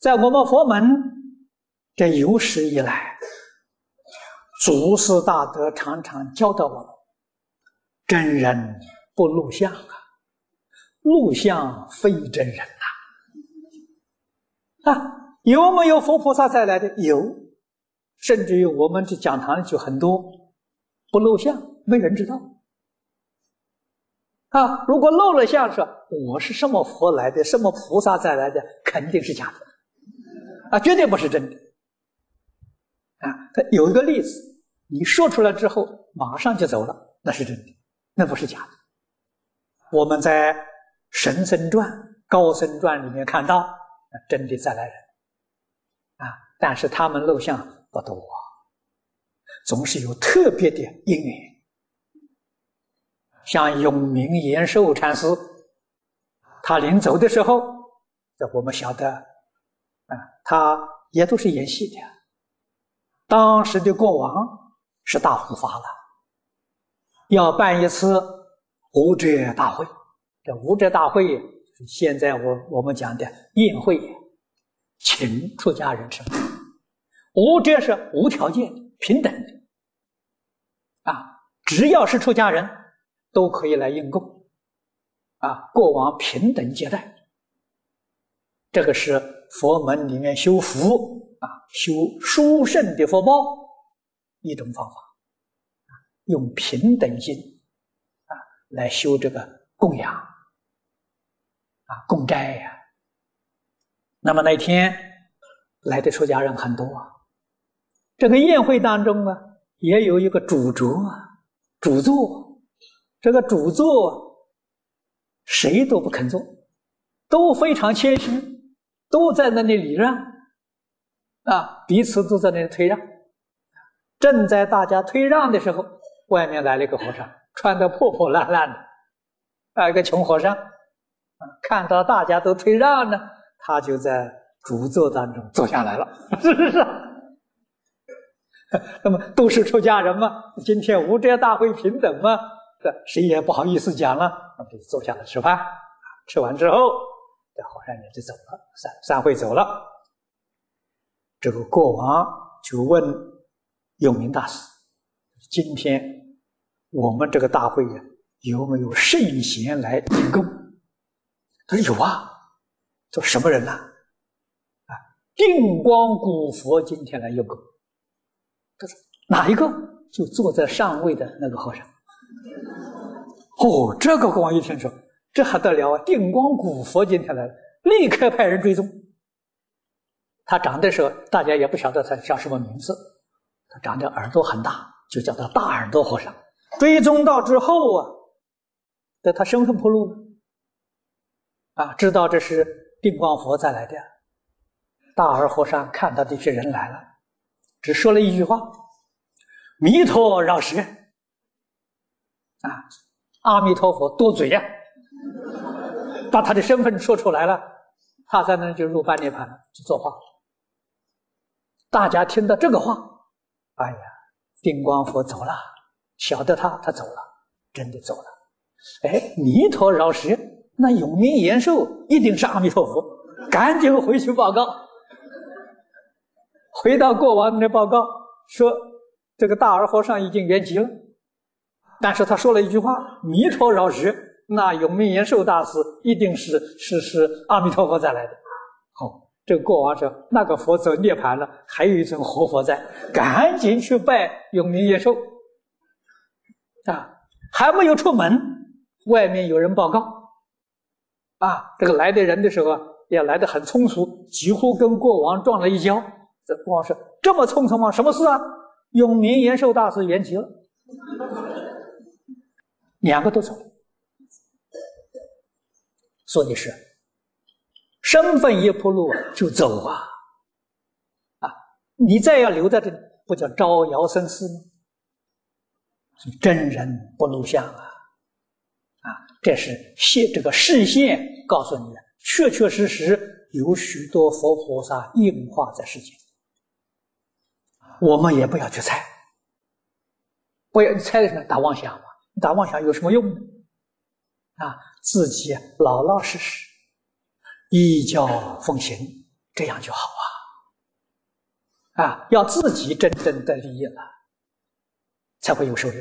在我们佛门这有史以来，祖师大德常常教导我们：真人不露相啊，露相非真人呐！啊，有没有佛菩萨再来的？有，甚至于我们这讲堂里就很多不露相，没人知道。啊，如果露了相，说我是什么佛来的，什么菩萨再来的，肯定是假的。啊，绝对不是真的！啊，他有一个例子，你说出来之后，马上就走了，那是真的，那不是假的。我们在《神僧传》《高僧传》里面看到，真的再来人，啊，但是他们露相不多，总是有特别的因缘。像永明延寿禅师，他临走的时候，这我们晓得。啊，他也都是演戏的。当时的国王是大护法了，要办一次无遮大会。这无遮大会现在我我们讲的宴会，请出家人吃饭。无遮是无条件平等的，啊，只要是出家人都可以来应供，啊，国王平等接待。这个是。佛门里面修福啊，修殊胜的福报，一种方法，用平等心啊来修这个供养啊供斋呀。那么那天来的出家人很多啊，这个宴会当中啊，也有一个主桌啊，主座，这个主座谁都不肯坐，都非常谦虚。都在那里礼让，啊，彼此都在那里退让。正在大家退让的时候，外面来了一个和尚，穿得破破烂烂的，啊，一个穷和尚，看到大家都退让呢，他就在竹座当中坐下来了，是不是？那么都是出家人嘛，今天无遮大会平等嘛，这谁也不好意思讲了，那么就坐下来吃饭，吃完之后。和尚也就走了，散散会走了。这个国王就问永明大师：“今天我们这个大会呀，有没有圣贤来应供？”他说：“有啊。”说什么人呢？啊，定光古佛今天来应供。他说：“哪一个？”就坐在上位的那个和尚。哦，这个国王一听说。这还得了啊！定光古佛今天来了，立刻派人追踪。他长的时候，大家也不晓得他叫什么名字。他长得耳朵很大，就叫他大耳朵和尚。追踪到之后啊，在他身份暴露了啊，知道这是定光佛再来的。大耳和尚看到这些人来了，只说了一句话：“弥陀饶舌。”啊，阿弥陀佛多嘴呀！把他的身份说出来了，他在那就入般涅槃了，就作画。大家听到这个话，哎呀，定光佛走了，晓得他，他走了，真的走了。哎，弥陀饶舌，那永明延寿一定是阿弥陀佛，赶紧回去报告。回到国王那报告说，这个大儿和尚已经圆寂了，但是他说了一句话：弥陀饶舌。那永明延寿大师一定是是是阿弥陀佛再来的。哦，这个国王说，那个佛走涅槃了，还有一尊活佛在，赶紧去拜永明延寿。啊，还没有出门，外面有人报告。啊，这个来的人的时候也来的很匆促，几乎跟国王撞了一跤。这国王说：“这么匆匆吗？什么事啊？”永明延寿大师圆寂了，两个都走了。说的是身份一暴露就走啊啊！你再要留在这里，不叫招摇生事吗？真人不露相啊啊！这是现这个示现告诉你的，确确实实有许多佛菩萨应化在世间。我们也不要去猜，不要猜什么打妄想嘛？打妄想有什么用呢？啊！自己老老实实一教奉行，这样就好啊！啊，要自己真正的利益了，才会有收入。